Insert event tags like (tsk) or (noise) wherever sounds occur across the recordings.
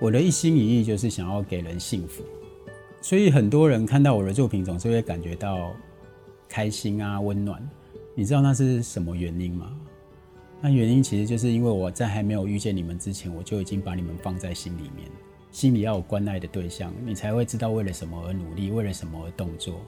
我的一心一意就是想要给人幸福，所以很多人看到我的作品总是会感觉到开心啊、温暖。你知道那是什么原因吗？那原因其实就是因为我在还没有遇见你们之前，我就已经把你们放在心里面，心里要有关爱的对象，你才会知道为了什么而努力，为了什么而动作。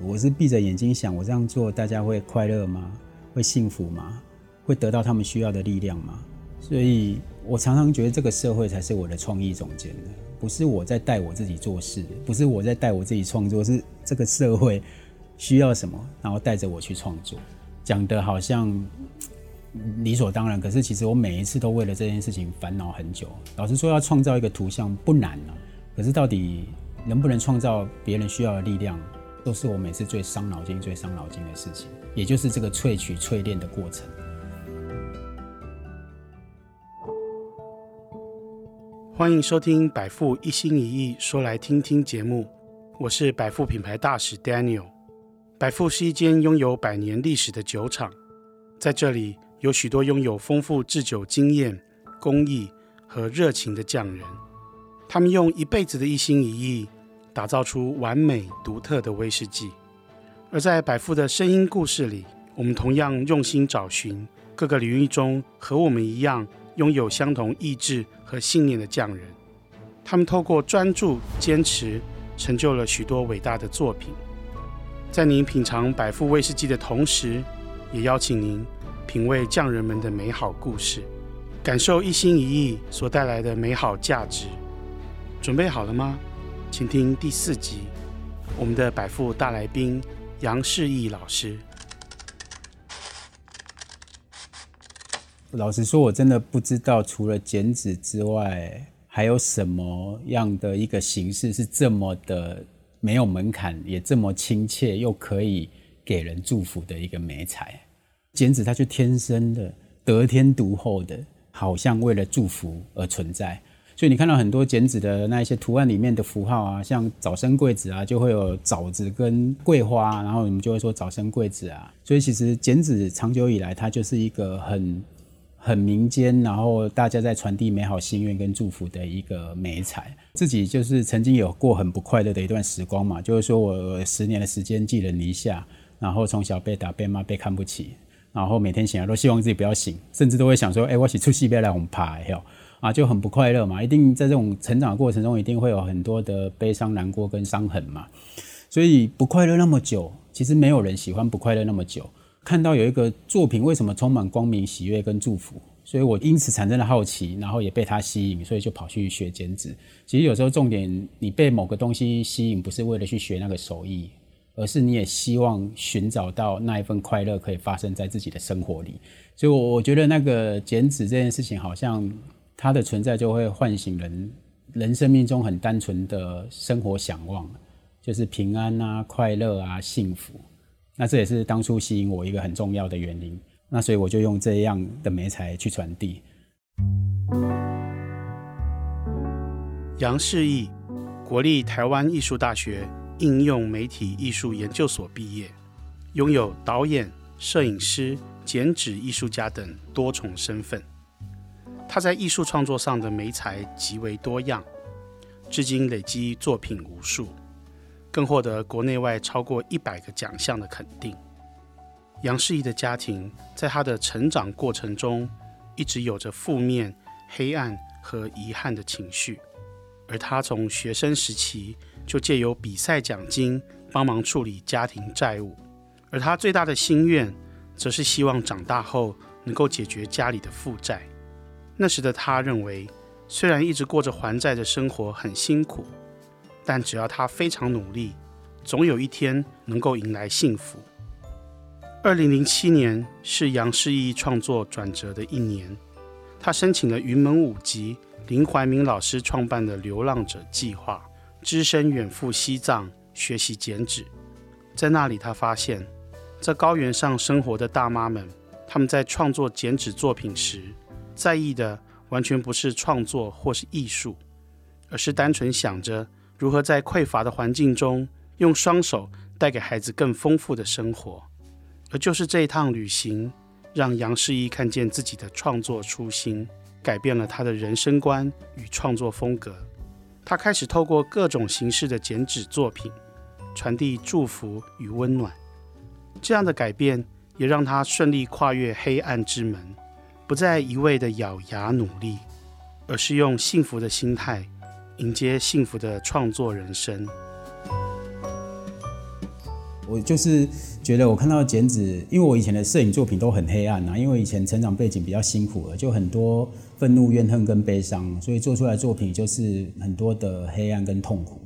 我是闭着眼睛想，我这样做大家会快乐吗？会幸福吗？会得到他们需要的力量吗？所以我常常觉得这个社会才是我的创意总监，不是我在带我自己做事，不是我在带我自己创作，是这个社会需要什么，然后带着我去创作。讲的好像理所当然，可是其实我每一次都为了这件事情烦恼很久。老实说，要创造一个图像不难啊，可是到底能不能创造别人需要的力量，都是我每次最伤脑筋、最伤脑筋的事情。也就是这个萃取、淬炼的过程。欢迎收听百富一心一意说来听听节目，我是百富品牌大使 Daniel。百富是一间拥有百年历史的酒厂。在这里有许多拥有丰富制酒经验、工艺和热情的匠人，他们用一辈子的一心一意，打造出完美独特的威士忌。而在百富的声音故事里，我们同样用心找寻各个领域中和我们一样拥有相同意志和信念的匠人。他们透过专注、坚持，成就了许多伟大的作品。在您品尝百富威士忌的同时，也邀请您品味匠人们的美好故事，感受一心一意所带来的美好价值。准备好了吗？请听第四集，我们的百富大来宾杨世义老师。老实说，我真的不知道除了剪纸之外，还有什么样的一个形式是这么的没有门槛，也这么亲切，又可以。给人祝福的一个美彩，剪纸它就天生的得天独厚的，好像为了祝福而存在。所以你看到很多剪纸的那一些图案里面的符号啊，像早生贵子啊，就会有枣子跟桂花，然后我们就会说早生贵子啊。所以其实剪纸长久以来，它就是一个很很民间，然后大家在传递美好心愿跟祝福的一个美彩。自己就是曾经有过很不快乐的一段时光嘛，就是说我十年的时间寄人篱下。然后从小被打、被骂、被看不起，然后每天醒来都希望自己不要醒，甚至都会想说：“哎，我洗出戏别来红牌哟！”啊，就很不快乐嘛。一定在这种成长的过程中，一定会有很多的悲伤、难过跟伤痕嘛。所以不快乐那么久，其实没有人喜欢不快乐那么久。看到有一个作品为什么充满光明、喜悦跟祝福，所以我因此产生了好奇，然后也被它吸引，所以就跑去学剪纸。其实有时候重点，你被某个东西吸引，不是为了去学那个手艺。而是你也希望寻找到那一份快乐可以发生在自己的生活里，所以，我我觉得那个剪纸这件事情，好像它的存在就会唤醒人人生命中很单纯的生活想望，就是平安啊、快乐啊、幸福。那这也是当初吸引我一个很重要的原因。那所以我就用这样的媒材去传递。杨世义，国立台湾艺术大学。应用媒体艺术研究所毕业，拥有导演、摄影师、剪纸艺术家等多重身份。他在艺术创作上的媒材极为多样，至今累积作品无数，更获得国内外超过一百个奖项的肯定。杨世仪的家庭在他的成长过程中，一直有着负面、黑暗和遗憾的情绪，而他从学生时期。就借由比赛奖金帮忙处理家庭债务，而他最大的心愿，则是希望长大后能够解决家里的负债。那时的他认为，虽然一直过着还债的生活很辛苦，但只要他非常努力，总有一天能够迎来幸福。二零零七年是杨世义创作转折的一年，他申请了云门舞集林怀民老师创办的流浪者计划。只身远赴西藏学习剪纸，在那里，他发现，在高原上生活的大妈们，他们在创作剪纸作品时，在意的完全不是创作或是艺术，而是单纯想着如何在匮乏的环境中，用双手带给孩子更丰富的生活。而就是这一趟旅行，让杨世义看见自己的创作初心。改变了他的人生观与创作风格。他开始透过各种形式的剪纸作品，传递祝福与温暖。这样的改变也让他顺利跨越黑暗之门，不再一味的咬牙努力，而是用幸福的心态迎接幸福的创作人生。我就是觉得，我看到剪纸，因为我以前的摄影作品都很黑暗呐、啊，因为以前成长背景比较辛苦了，就很多愤怒、怨恨跟悲伤，所以做出来的作品就是很多的黑暗跟痛苦。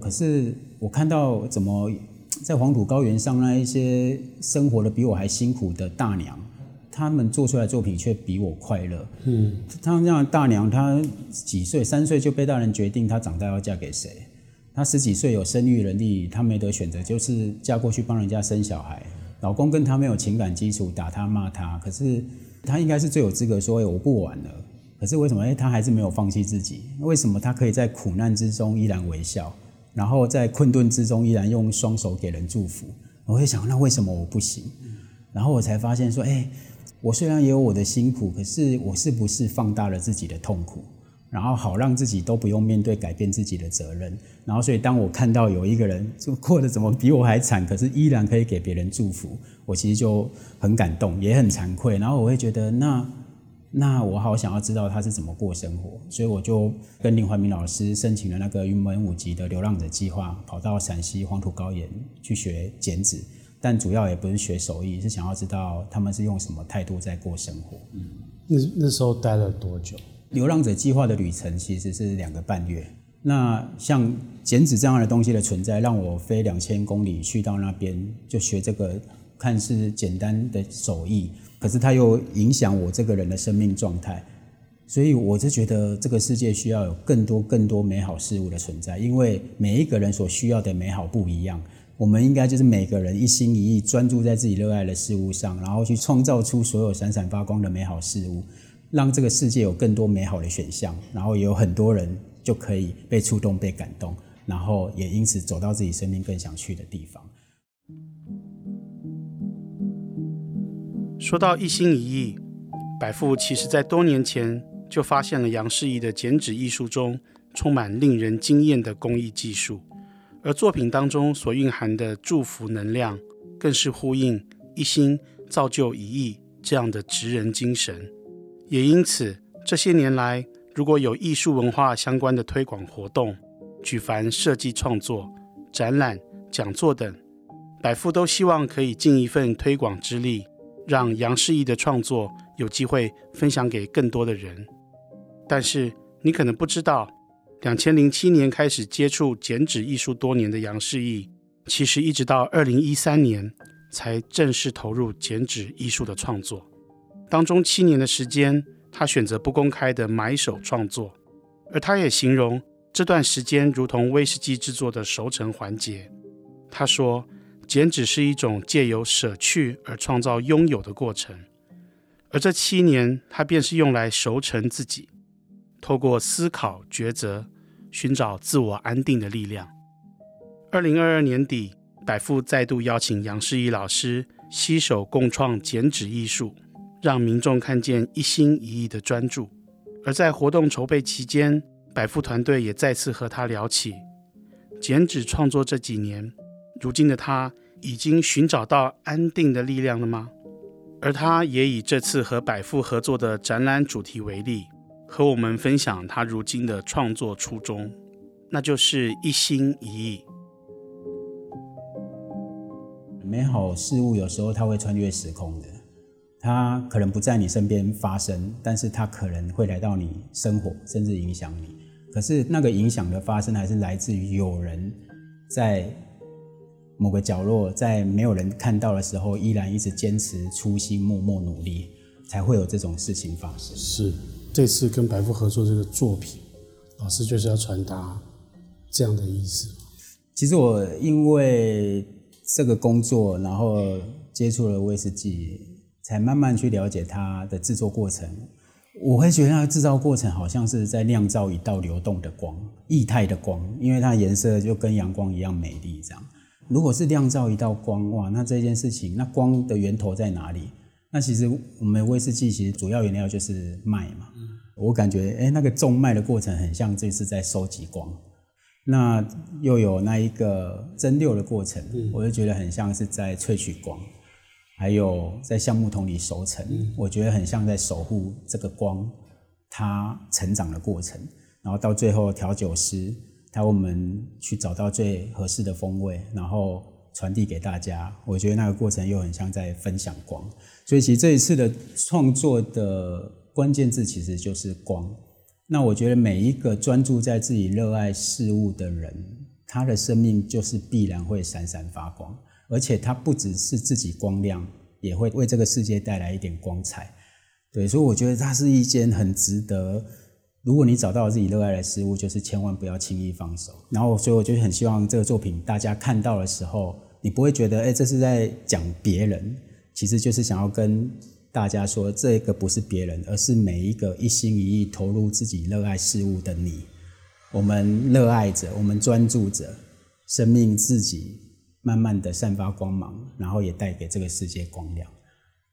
可是我看到怎么在黄土高原上那一些生活的比我还辛苦的大娘，他们做出来的作品却比我快乐。嗯，他们这样的大娘，她几岁？三岁就被大人决定她长大要嫁给谁。她十几岁有生育能力，她没得选择，就是嫁过去帮人家生小孩。老公跟她没有情感基础，打她骂她。可是她应该是最有资格说：“欸，我不玩了。”可是为什么？哎，她还是没有放弃自己。为什么她可以在苦难之中依然微笑，然后在困顿之中依然用双手给人祝福？我会想，那为什么我不行？然后我才发现说：“哎，我虽然也有我的辛苦，可是我是不是放大了自己的痛苦？”然后好让自己都不用面对改变自己的责任，然后所以当我看到有一个人就过得怎么比我还惨，可是依然可以给别人祝福，我其实就很感动，也很惭愧。然后我会觉得，那那我好想要知道他是怎么过生活，所以我就跟林怀民老师申请了那个云门舞集的流浪者计划，跑到陕西黄土高原去学剪纸，但主要也不是学手艺，是想要知道他们是用什么态度在过生活。嗯，那那时候待了多久？流浪者计划的旅程其实是两个半月。那像剪纸这样的东西的存在，让我飞两千公里去到那边，就学这个看似简单的手艺，可是它又影响我这个人的生命状态。所以我就觉得这个世界需要有更多更多美好事物的存在，因为每一个人所需要的美好不一样。我们应该就是每个人一心一意专注在自己热爱的事物上，然后去创造出所有闪闪发光的美好事物。让这个世界有更多美好的选项，然后也有很多人就可以被触动、被感动，然后也因此走到自己生命更想去的地方。说到一心一意，百富其实在多年前就发现了杨世义的剪纸艺术中充满令人惊艳的工艺技术，而作品当中所蕴含的祝福能量，更是呼应一心造就一意这样的职人精神。也因此，这些年来，如果有艺术文化相关的推广活动，举凡设计创作、展览、讲座等，百富都希望可以尽一份推广之力，让杨世义的创作有机会分享给更多的人。但是，你可能不知道，两千零七年开始接触剪纸艺术多年的杨世义，其实一直到二零一三年才正式投入剪纸艺术的创作。当中七年的时间，他选择不公开的埋首创作，而他也形容这段时间如同威士忌制作的熟成环节。他说，剪纸是一种借由舍去而创造拥有的过程，而这七年他便是用来熟成自己，透过思考抉择，寻找自我安定的力量。二零二二年底，百富再度邀请杨世义老师携手共创剪纸艺术。让民众看见一心一意的专注，而在活动筹备期间，百富团队也再次和他聊起剪纸创作这几年，如今的他已经寻找到安定的力量了吗？而他也以这次和百富合作的展览主题为例，和我们分享他如今的创作初衷，那就是一心一意。美好事物有时候它会穿越时空的。它可能不在你身边发生，但是它可能会来到你生活，甚至影响你。可是那个影响的发生，还是来自于有人在某个角落，在没有人看到的时候，依然一直坚持初心，默默努力，才会有这种事情发生。是这次跟百富合作这个作品，老师就是要传达这样的意思。其实我因为这个工作，然后接触了威士忌。才慢慢去了解它的制作过程，我会觉得它的制造过程好像是在酿造一道流动的光，液态的光，因为它的颜色就跟阳光一样美丽。这样，如果是酿造一道光，哇，那这件事情，那光的源头在哪里？那其实我们威士忌其实主要原料就是麦嘛，我感觉哎，那个种麦的过程很像这次在收集光，那又有那一个蒸馏的过程，嗯、我就觉得很像是在萃取光，还有在橡木桶里熟成，嗯、我觉得很像在守护这个光它成长的过程，然后到最后调酒师他为我们去找到最合适的风味，然后传递给大家，我觉得那个过程又很像在分享光，所以其实这一次的创作的。关键字其实就是光。那我觉得每一个专注在自己热爱事物的人，他的生命就是必然会闪闪发光，而且他不只是自己光亮，也会为这个世界带来一点光彩。对，所以我觉得它是一件很值得。如果你找到自己热爱的事物，就是千万不要轻易放手。然后，所以我就很希望这个作品大家看到的时候，你不会觉得，哎，这是在讲别人，其实就是想要跟。大家说，这个不是别人，而是每一个一心一意投入自己热爱事物的你。我们热爱着，我们专注着，生命自己慢慢的散发光芒，然后也带给这个世界光亮。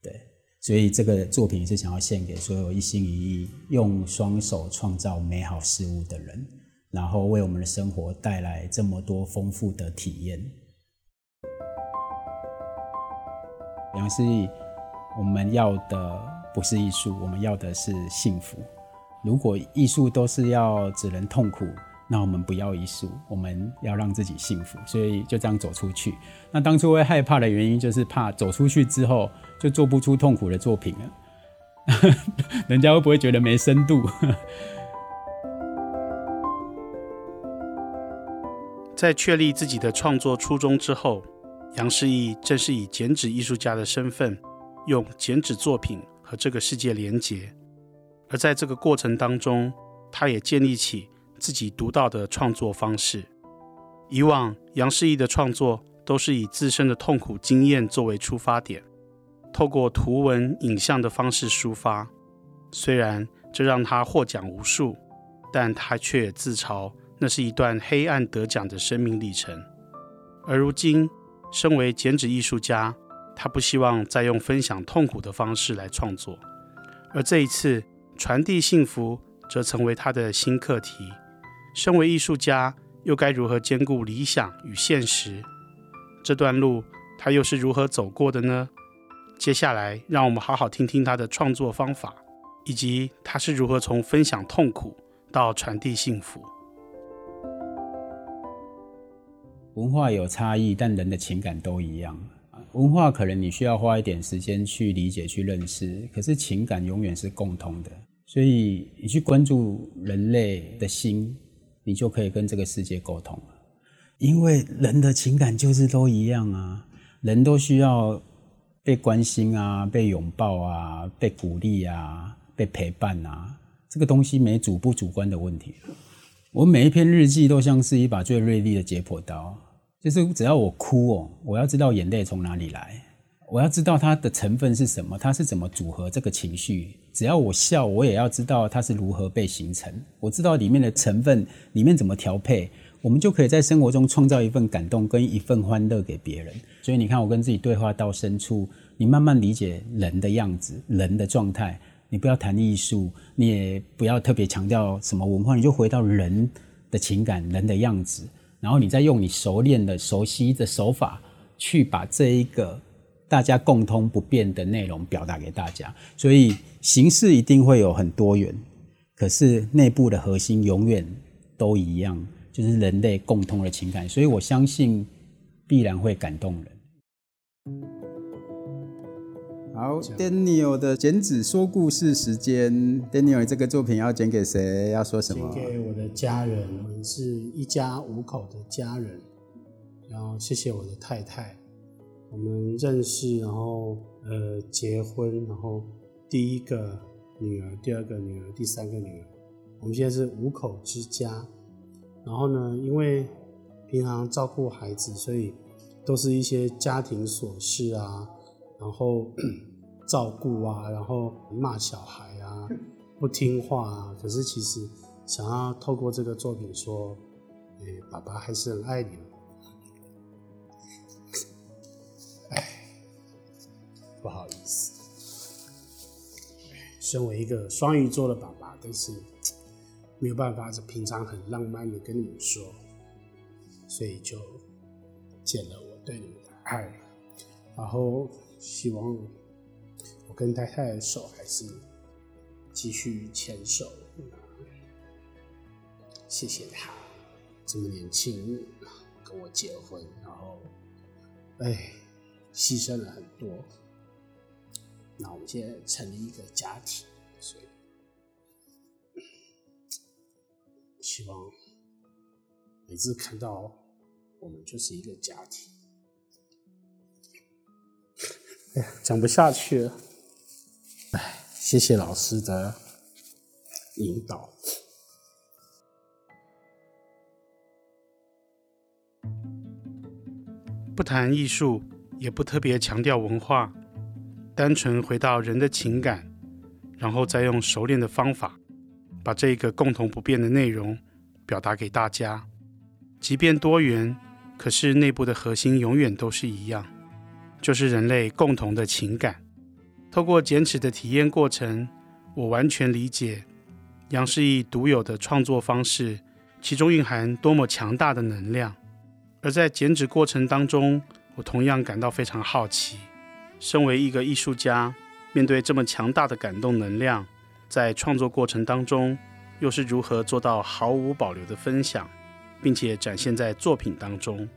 对，所以这个作品是想要献给所有一心一意用双手创造美好事物的人，然后为我们的生活带来这么多丰富的体验。杨思义。我们要的不是艺术，我们要的是幸福。如果艺术都是要只能痛苦，那我们不要艺术，我们要让自己幸福。所以就这样走出去。那当初会害怕的原因，就是怕走出去之后就做不出痛苦的作品了，(laughs) 人家会不会觉得没深度？(laughs) 在确立自己的创作初衷之后，杨世义正是以剪纸艺术家的身份。用剪纸作品和这个世界连结，而在这个过程当中，他也建立起自己独到的创作方式。以往杨世义的创作都是以自身的痛苦经验作为出发点，透过图文影像的方式抒发。虽然这让他获奖无数，但他却自嘲那是一段黑暗得奖的生命历程。而如今，身为剪纸艺术家。他不希望再用分享痛苦的方式来创作，而这一次传递幸福则成为他的新课题。身为艺术家，又该如何兼顾理想与现实？这段路他又是如何走过的呢？接下来，让我们好好听听他的创作方法，以及他是如何从分享痛苦到传递幸福。文化有差异，但人的情感都一样。文化可能你需要花一点时间去理解、去认识，可是情感永远是共通的。所以你去关注人类的心，你就可以跟这个世界沟通了。因为人的情感就是都一样啊，人都需要被关心啊、被拥抱啊、被鼓励啊、被陪伴啊。这个东西没主不主观的问题。我每一篇日记都像是一把最锐利的解剖刀。就是只要我哭哦，我要知道眼泪从哪里来，我要知道它的成分是什么，它是怎么组合这个情绪。只要我笑，我也要知道它是如何被形成。我知道里面的成分，里面怎么调配，我们就可以在生活中创造一份感动跟一份欢乐给别人。所以你看，我跟自己对话到深处，你慢慢理解人的样子、人的状态。你不要谈艺术，你也不要特别强调什么文化，你就回到人的情感、人的样子。然后你再用你熟练的、熟悉的手法，去把这一个大家共通不变的内容表达给大家。所以形式一定会有很多元，可是内部的核心永远都一样，就是人类共通的情感。所以我相信必然会感动人。好，Daniel 的剪纸说故事时间。Daniel，这个作品要剪给谁？要说什么？剪给我的家人，我们是一家五口的家人。然后谢谢我的太太，我们认识，然后呃结婚，然后第一个女儿，第二个女儿，第三个女儿。我们现在是五口之家。然后呢，因为平常照顾孩子，所以都是一些家庭琐事啊。然后照顾啊，然后骂小孩啊，(laughs) 不听话啊。可是其实想要透过这个作品说，哎，爸爸还是很爱你。哎，不好意思。身为一个双鱼座的爸爸，但是没有办法，是平常很浪漫的跟你们说，所以就减了我对你们的爱，然后希望跟太太的手还是继续牵手。谢谢他这么年轻跟我结婚，然后哎，牺牲了很多。那我们现在成立一个家庭，所以希望每次看到我们就是一个家庭。哎呀，讲不下去了。谢谢老师的引导。不谈艺术，也不特别强调文化。单纯回到人的情感，然后再用熟练的方法，把这个共同不变的内容表达给大家。即便多元，可是内部的核心永远都是一样，就是人类共同的情感。透过剪纸的体验过程，我完全理解杨诗艺独有的创作方式，其中蕴含多么强大的能量。而在剪纸过程当中，我同样感到非常好奇。身为一个艺术家，面对这么强大的感动能量，在创作过程当中，又是如何做到毫无保留的分享，并且展现在作品当中？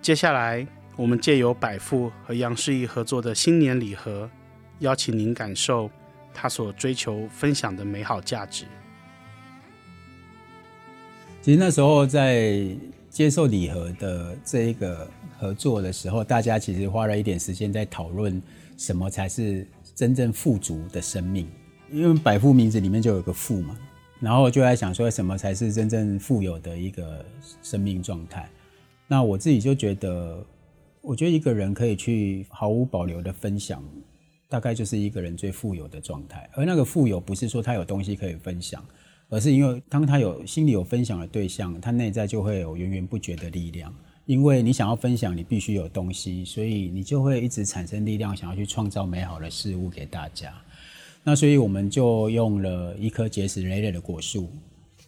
接下来，我们借由百富和杨诗艺合作的新年礼盒，邀请您感受他所追求分享的美好价值。其实那时候在接受礼盒的这一个。合作的时候，大家其实花了一点时间在讨论什么才是真正富足的生命，因为百富名字里面就有个富嘛，然后就在想说什么才是真正富有的一个生命状态。那我自己就觉得，我觉得一个人可以去毫无保留的分享，大概就是一个人最富有的状态。而那个富有不是说他有东西可以分享，而是因为当他有心里有分享的对象，他内在就会有源源不绝的力量。因为你想要分享，你必须有东西，所以你就会一直产生力量，想要去创造美好的事物给大家。那所以我们就用了一棵结实累累的果树，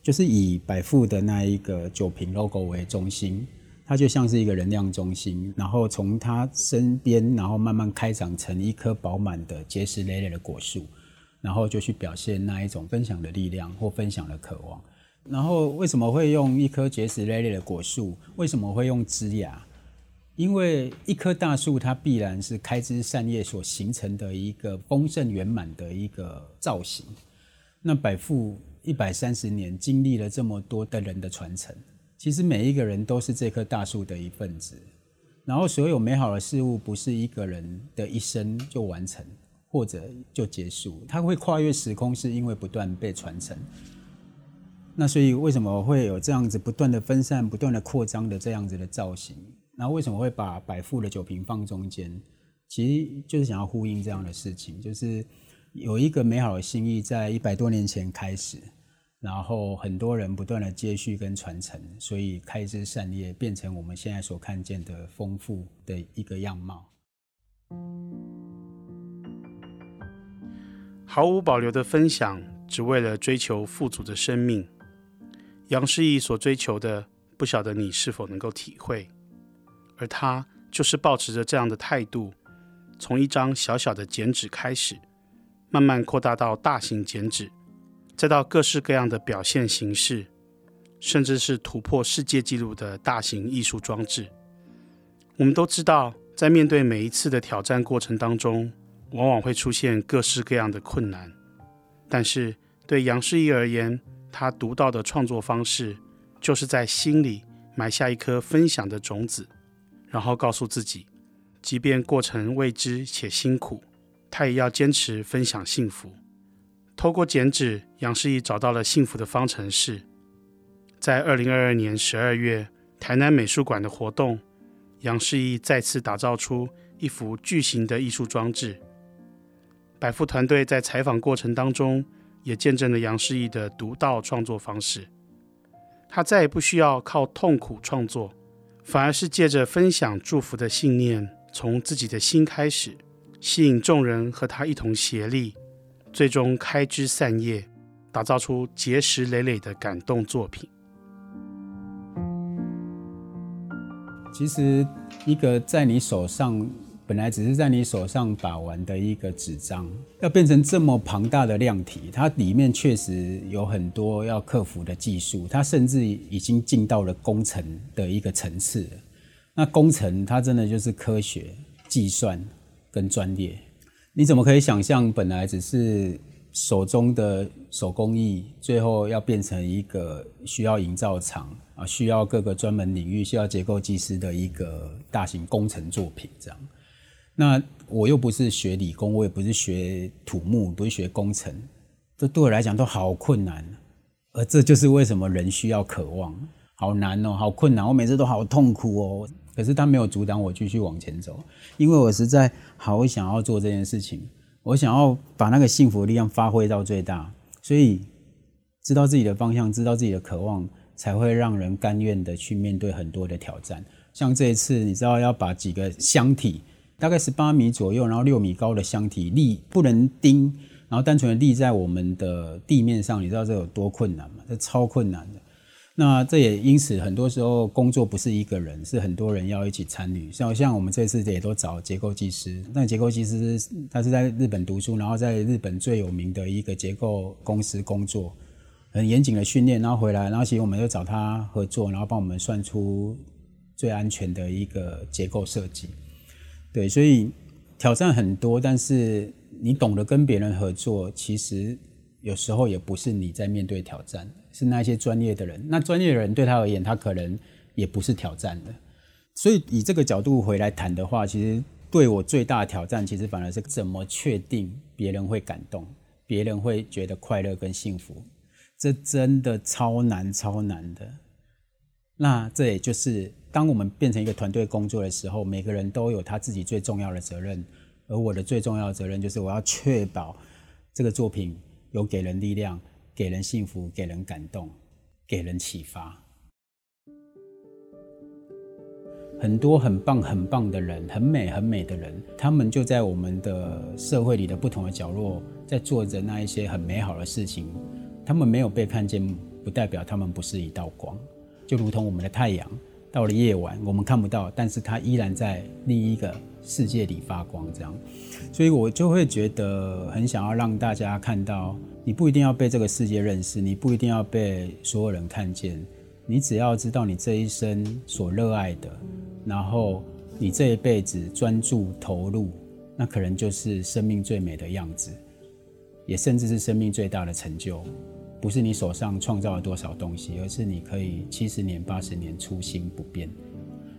就是以百富的那一个酒瓶 logo 为中心，它就像是一个能量中心，然后从它身边，然后慢慢开长成一棵饱满的结实累累的果树，然后就去表现那一种分享的力量或分享的渴望。然后为什么会用一棵结实累累的果树？为什么会用枝芽？因为一棵大树它必然是开枝散叶所形成的一个丰盛圆满的一个造型。那百富一百三十年经历了这么多的人的传承，其实每一个人都是这棵大树的一份子。然后所有美好的事物不是一个人的一生就完成或者就结束，它会跨越时空，是因为不断被传承。那所以为什么会有这样子不断的分散、不断的扩张的这样子的造型？然后为什么会把百富的酒瓶放中间？其实就是想要呼应这样的事情，就是有一个美好的心意在一百多年前开始，然后很多人不断的接续跟传承，所以开枝散叶，变成我们现在所看见的丰富的一个样貌。毫无保留的分享，只为了追求富足的生命。杨诗艺所追求的，不晓得你是否能够体会，而他就是抱持着这样的态度，从一张小小的剪纸开始，慢慢扩大到大型剪纸，再到各式各样的表现形式，甚至是突破世界纪录的大型艺术装置。我们都知道，在面对每一次的挑战过程当中，往往会出现各式各样的困难，但是对杨诗艺而言，他独到的创作方式，就是在心里埋下一颗分享的种子，然后告诉自己，即便过程未知且辛苦，他也要坚持分享幸福。透过剪纸，杨诗艺找到了幸福的方程式。在二零二二年十二月，台南美术馆的活动，杨诗艺再次打造出一幅巨型的艺术装置。百富团队在采访过程当中，也见证了杨诗艺的独到创作方式。他再也不需要靠痛苦创作，反而是借着分享祝福的信念，从自己的心开始，吸引众人和他一同协力，最终开枝散叶，打造出结石累累的感动作品。其实，一个在你手上本来只是在你手上把玩的一个纸张，要变成这么庞大的量体，它里面确实有很多要克服的技术，它甚至已经进到了工程的一个层次。那工程它真的就是科学、计算跟专业。你怎么可以想象，本来只是手中的手工艺，最后要变成一个需要营造厂啊，需要各个专门领域、需要结构技师的一个大型工程作品？这样，那我又不是学理工，我也不是学土木，不是学工程，这对我来讲都好困难。而这就是为什么人需要渴望，好难哦，好困难，我每次都好痛苦哦。可是他没有阻挡我继续往前走，因为我实在好想要做这件事情，我想要把那个幸福力量发挥到最大，所以知道自己的方向，知道自己的渴望，才会让人甘愿的去面对很多的挑战。像这一次，你知道要把几个箱体，大概十八米左右，然后六米高的箱体立不能钉，然后单纯的立在我们的地面上，你知道这有多困难吗？这超困难的。那这也因此，很多时候工作不是一个人，是很多人要一起参与。像像我们这次也都找结构技师，那结构技师他是在日本读书，然后在日本最有名的一个结构公司工作，很严谨的训练，然后回来，然后其实我们就找他合作，然后帮我们算出最安全的一个结构设计。对，所以挑战很多，但是你懂得跟别人合作，其实有时候也不是你在面对挑战。是那些专业的人，那专业的人对他而言，他可能也不是挑战的。所以以这个角度回来谈的话，其实对我最大的挑战，其实反而是怎么确定别人会感动，别人会觉得快乐跟幸福，这真的超难超难的。那这也就是当我们变成一个团队工作的时候，每个人都有他自己最重要的责任，而我的最重要的责任就是我要确保这个作品有给人力量。给人幸福，给人感动，给人启发。很多很棒、很棒的人，很美、很美的人，他们就在我们的社会里的不同的角落，在做着那一些很美好的事情。他们没有被看见，不代表他们不是一道光。就如同我们的太阳，到了夜晚我们看不到，但是它依然在另一个世界里发光。这样，所以我就会觉得很想要让大家看到。你不一定要被这个世界认识，你不一定要被所有人看见，你只要知道你这一生所热爱的，然后你这一辈子专注投入，那可能就是生命最美的样子，也甚至是生命最大的成就。不是你手上创造了多少东西，而是你可以七十年、八十年初心不变。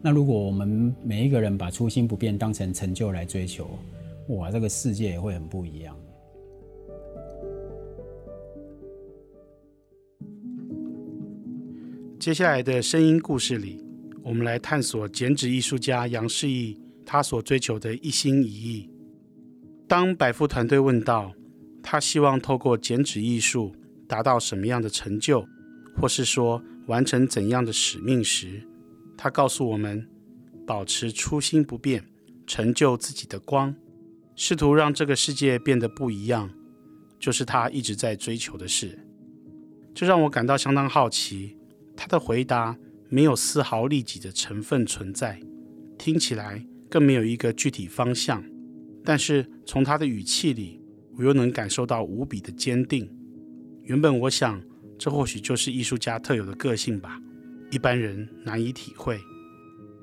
那如果我们每一个人把初心不变当成成就来追求，哇，这个世界也会很不一样。接下来的声音故事里，我们来探索剪纸艺术家杨世义他所追求的一心一意。当百富团队问到他希望透过剪纸艺术达到什么样的成就，或是说完成怎样的使命时，他告诉我们：保持初心不变，成就自己的光，试图让这个世界变得不一样，就是他一直在追求的事。这让我感到相当好奇。他的回答没有丝毫利己的成分存在，听起来更没有一个具体方向。但是从他的语气里，我又能感受到无比的坚定。原本我想，这或许就是艺术家特有的个性吧，一般人难以体会。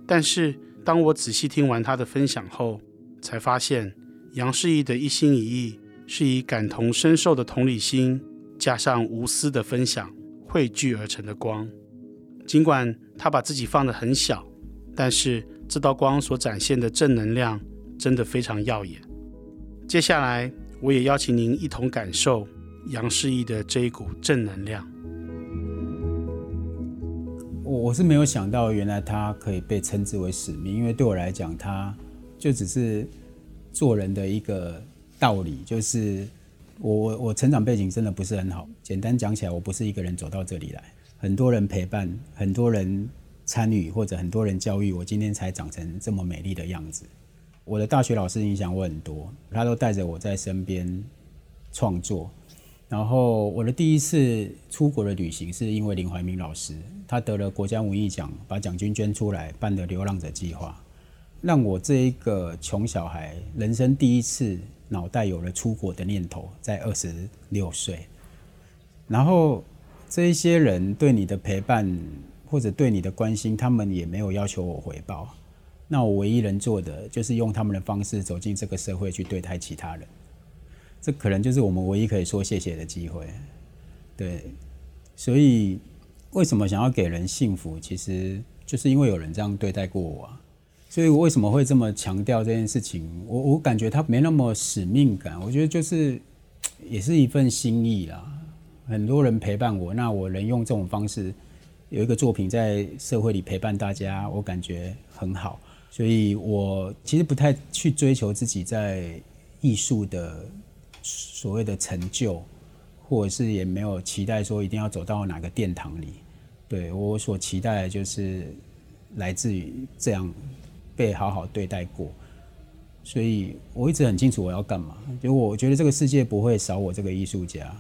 但是当我仔细听完他的分享后，才发现杨世义的一心一意是以感同身受的同理心，加上无私的分享汇聚而成的光。尽管他把自己放得很小，但是这道光所展现的正能量真的非常耀眼。接下来，我也邀请您一同感受杨世义的这一股正能量。我我是没有想到，原来他可以被称之为使命，因为对我来讲，他就只是做人的一个道理，就是我我我成长背景真的不是很好。简单讲起来，我不是一个人走到这里来。很多人陪伴，很多人参与，或者很多人教育我，今天才长成这么美丽的样子。我的大学老师影响我很多，他都带着我在身边创作。然后我的第一次出国的旅行是因为林怀民老师，他得了国家文艺奖，把奖金捐出来办的流浪者计划，让我这一个穷小孩人生第一次脑袋有了出国的念头，在二十六岁。然后这一些人对你的陪伴或者对你的关心，他们也没有要求我回报。那我唯一能做的就是用他们的方式走进这个社会去对待其他人。这可能就是我们唯一可以说谢谢的机会，对，所以为什么想要给人幸福，其实就是因为有人这样对待过我。所以我为什么会这么强调这件事情？我我感觉他没那么使命感，我觉得就是 (tsk) 也是一份心意啦。很多人陪伴我，那我能用这种方式有一个作品在社会里陪伴大家，我感觉很好。所以我其实不太去追求自己在艺术的。所谓的成就，或者是也没有期待说一定要走到哪个殿堂里。对，我所期待的就是来自于这样被好好对待过，所以我一直很清楚我要干嘛。就我觉得这个世界不会少我这个艺术家，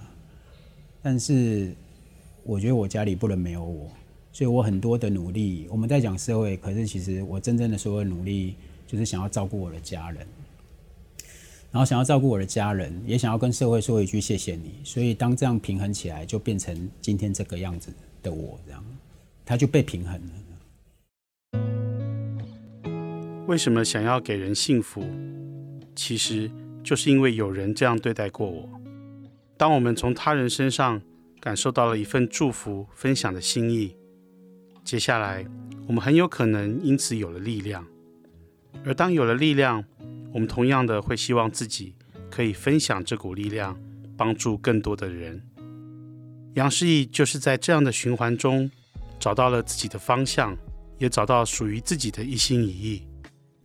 但是我觉得我家里不能没有我，所以我很多的努力，我们在讲社会，可是其实我真正的所有努力就是想要照顾我的家人。然后想要照顾我的家人，也想要跟社会说一句谢谢你。所以当这样平衡起来，就变成今天这个样子的我，这样，他就被平衡了。为什么想要给人幸福？其实就是因为有人这样对待过我。当我们从他人身上感受到了一份祝福、分享的心意，接下来我们很有可能因此有了力量。而当有了力量，我们同样的会希望自己可以分享这股力量，帮助更多的人。杨世义就是在这样的循环中找到了自己的方向，也找到属于自己的一心一意。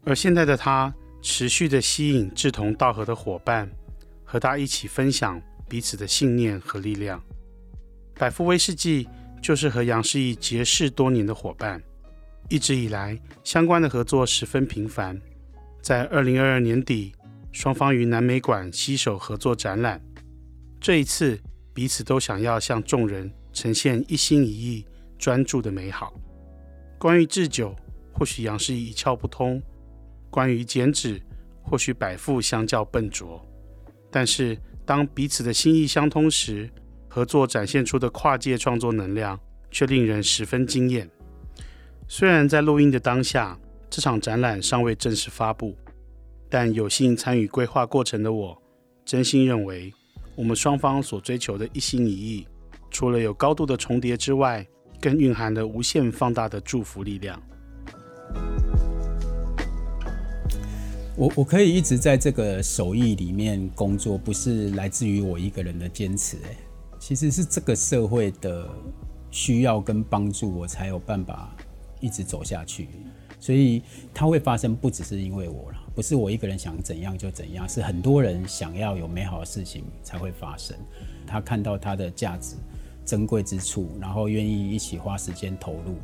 而现在的他持续的吸引志同道合的伙伴，和他一起分享彼此的信念和力量。百富威士忌就是和杨世义结识多年的伙伴，一直以来相关的合作十分频繁。在二零二二年底，双方于南美馆携手合作展览。这一次，彼此都想要向众人呈现一心一意、专注的美好。关于制酒，或许杨氏一窍不通；关于剪纸，或许百富相较笨拙。但是，当彼此的心意相通时，合作展现出的跨界创作能量，却令人十分惊艳。虽然在录音的当下，这场展览尚未正式发布，但有幸参与规划过程的我，真心认为，我们双方所追求的一心一意，除了有高度的重叠之外，更蕴含了无限放大的祝福力量。我我可以一直在这个手艺里面工作，不是来自于我一个人的坚持，哎，其实是这个社会的需要跟帮助，我才有办法一直走下去。所以它会发生，不只是因为我了，不是我一个人想怎样就怎样，是很多人想要有美好的事情才会发生。他看到它的价值、珍贵之处，然后愿意一起花时间投入，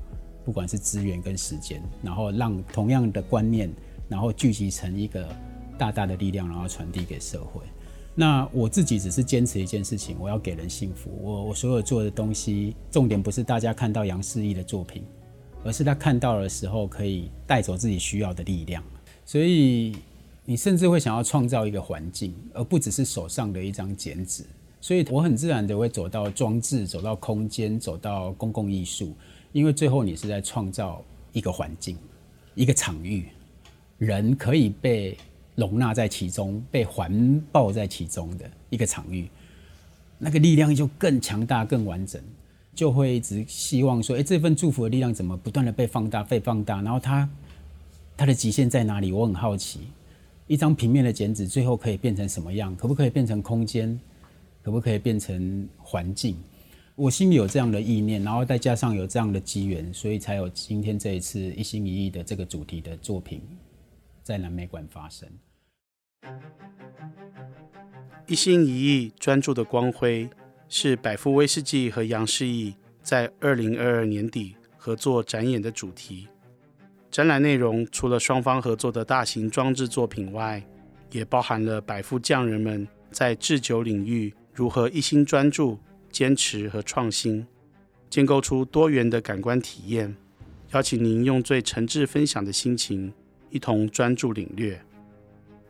不管是资源跟时间，然后让同样的观念，然后聚集成一个大大的力量，然后传递给社会。那我自己只是坚持一件事情，我要给人幸福。我我所有做的东西，重点不是大家看到杨世义的作品。而是他看到的时候，可以带走自己需要的力量。所以你甚至会想要创造一个环境，而不只是手上的一张剪纸。所以我很自然的会走到装置，走到空间，走到公共艺术，因为最后你是在创造一个环境，一个场域，人可以被容纳在其中，被环抱在其中的一个场域，那个力量就更强大、更完整。就会一直希望说，诶，这份祝福的力量怎么不断的被放大、被放大？然后它它的极限在哪里？我很好奇，一张平面的剪纸最后可以变成什么样？可不可以变成空间？可不可以变成环境？我心里有这样的意念，然后再加上有这样的机缘，所以才有今天这一次一心一意的这个主题的作品在南美馆发生。一心一意专注的光辉。是百富威士忌和杨世义在二零二二年底合作展演的主题。展览内容除了双方合作的大型装置作品外，也包含了百富匠人们在制酒领域如何一心专注、坚持和创新，建构出多元的感官体验。邀请您用最诚挚分享的心情，一同专注领略。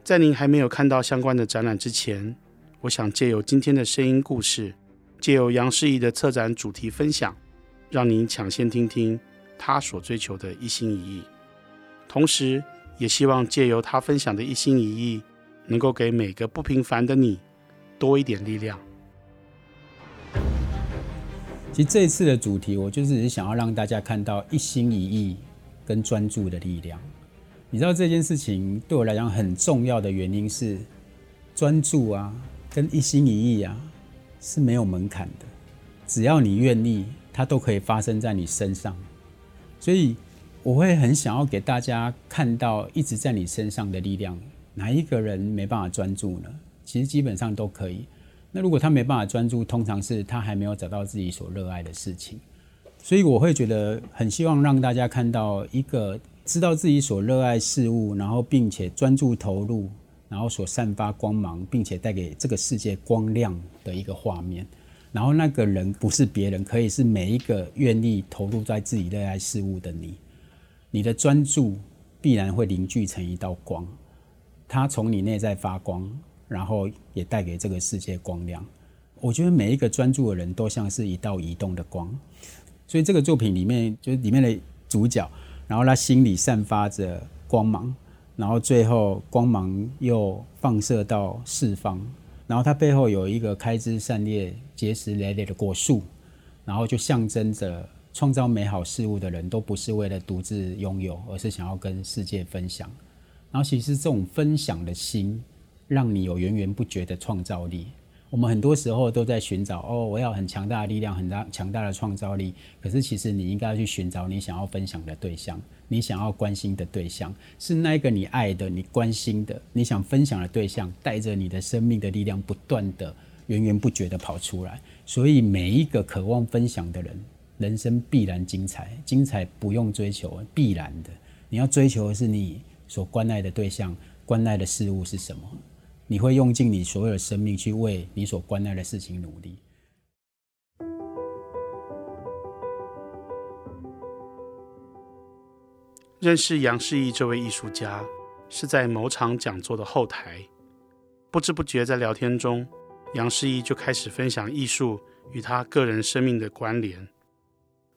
在您还没有看到相关的展览之前，我想借由今天的声音故事，借由杨世义的策展主题分享，让您抢先听听他所追求的一心一意。同时，也希望借由他分享的一心一意，能够给每个不平凡的你多一点力量。其实这一次的主题，我就是想要让大家看到一心一意跟专注的力量。你知道这件事情对我来讲很重要的原因是，专注啊，跟一心一意啊是没有门槛的，只要你愿意，它都可以发生在你身上。所以我会很想要给大家看到一直在你身上的力量。哪一个人没办法专注呢？其实基本上都可以。那如果他没办法专注，通常是他还没有找到自己所热爱的事情，所以我会觉得很希望让大家看到一个知道自己所热爱事物，然后并且专注投入，然后所散发光芒，并且带给这个世界光亮的一个画面。然后那个人不是别人，可以是每一个愿意投入在自己热爱事物的你。你的专注必然会凝聚成一道光，它从你内在发光。然后也带给这个世界光亮。我觉得每一个专注的人都像是一道移动的光，所以这个作品里面就是里面的主角，然后他心里散发着光芒，然后最后光芒又放射到四方，然后它背后有一个开枝散叶、结实累累的果树，然后就象征着创造美好事物的人都不是为了独自拥有，而是想要跟世界分享。然后其实这种分享的心。让你有源源不绝的创造力。我们很多时候都在寻找哦，我要很强大的力量，很大强大的创造力。可是其实你应该要去寻找你想要分享的对象，你想要关心的对象，是那个你爱的、你关心的、你想分享的对象，带着你的生命的力量，不断的源源不绝的跑出来。所以每一个渴望分享的人，人生必然精彩。精彩不用追求，必然的。你要追求的是你所关爱的对象，关爱的事物是什么？你会用尽你所有的生命去为你所关爱的事情努力。认识杨世义这位艺术家，是在某场讲座的后台，不知不觉在聊天中，杨世义就开始分享艺术与他个人生命的关联。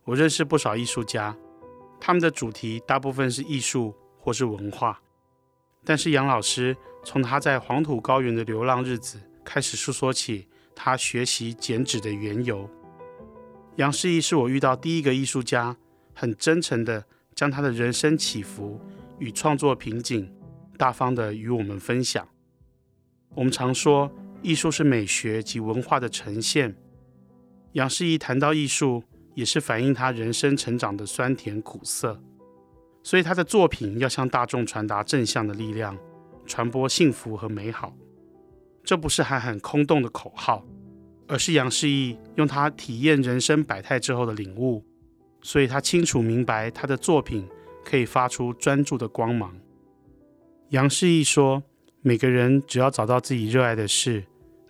我认识不少艺术家，他们的主题大部分是艺术或是文化。但是杨老师从他在黄土高原的流浪日子开始诉说起他学习剪纸的缘由。杨世义是我遇到第一个艺术家，很真诚地将他的人生起伏与创作瓶颈大方地与我们分享。我们常说艺术是美学及文化的呈现。杨世义谈到艺术，也是反映他人生成长的酸甜苦涩。所以他的作品要向大众传达正向的力量，传播幸福和美好。这不是喊喊空洞的口号，而是杨世义用他体验人生百态之后的领悟。所以他清楚明白，他的作品可以发出专注的光芒。杨世义说：“每个人只要找到自己热爱的事，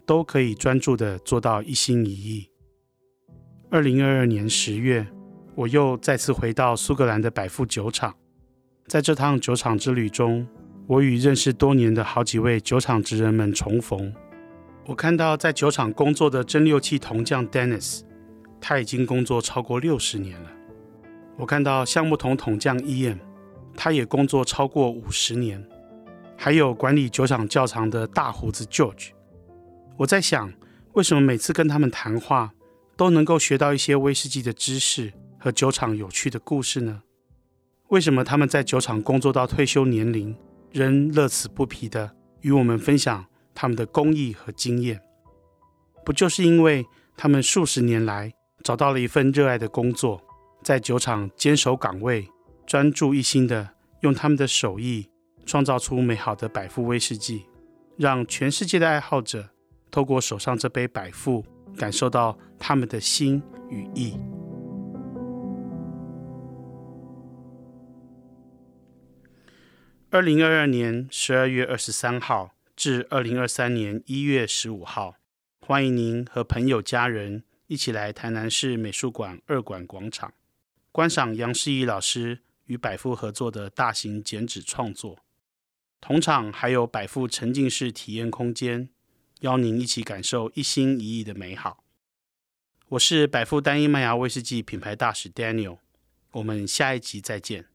都可以专注的做到一心一意。”二零二二年十月，我又再次回到苏格兰的百富酒厂。在这趟酒厂之旅中，我与认识多年的好几位酒厂职人们重逢。我看到在酒厂工作的蒸馏器铜匠 Dennis，他已经工作超过六十年了。我看到橡木桶桶匠 Ian，他也工作超过五十年。还有管理酒厂窖藏的大胡子 George。我在想，为什么每次跟他们谈话，都能够学到一些威士忌的知识和酒厂有趣的故事呢？为什么他们在酒厂工作到退休年龄，仍乐此不疲地与我们分享他们的工艺和经验？不就是因为他们数十年来找到了一份热爱的工作，在酒厂坚守岗位，专注一心地用他们的手艺创造出美好的百富威士忌，让全世界的爱好者透过手上这杯百富，感受到他们的心与意。二零二二年十二月二十三号至二零二三年一月十五号，欢迎您和朋友家人一起来台南市美术馆二馆广场观赏杨世义老师与百富合作的大型剪纸创作。同场还有百富沉浸式体验空间，邀您一起感受一心一意的美好。我是百富单一麦芽威士忌品牌大使 Daniel，我们下一集再见。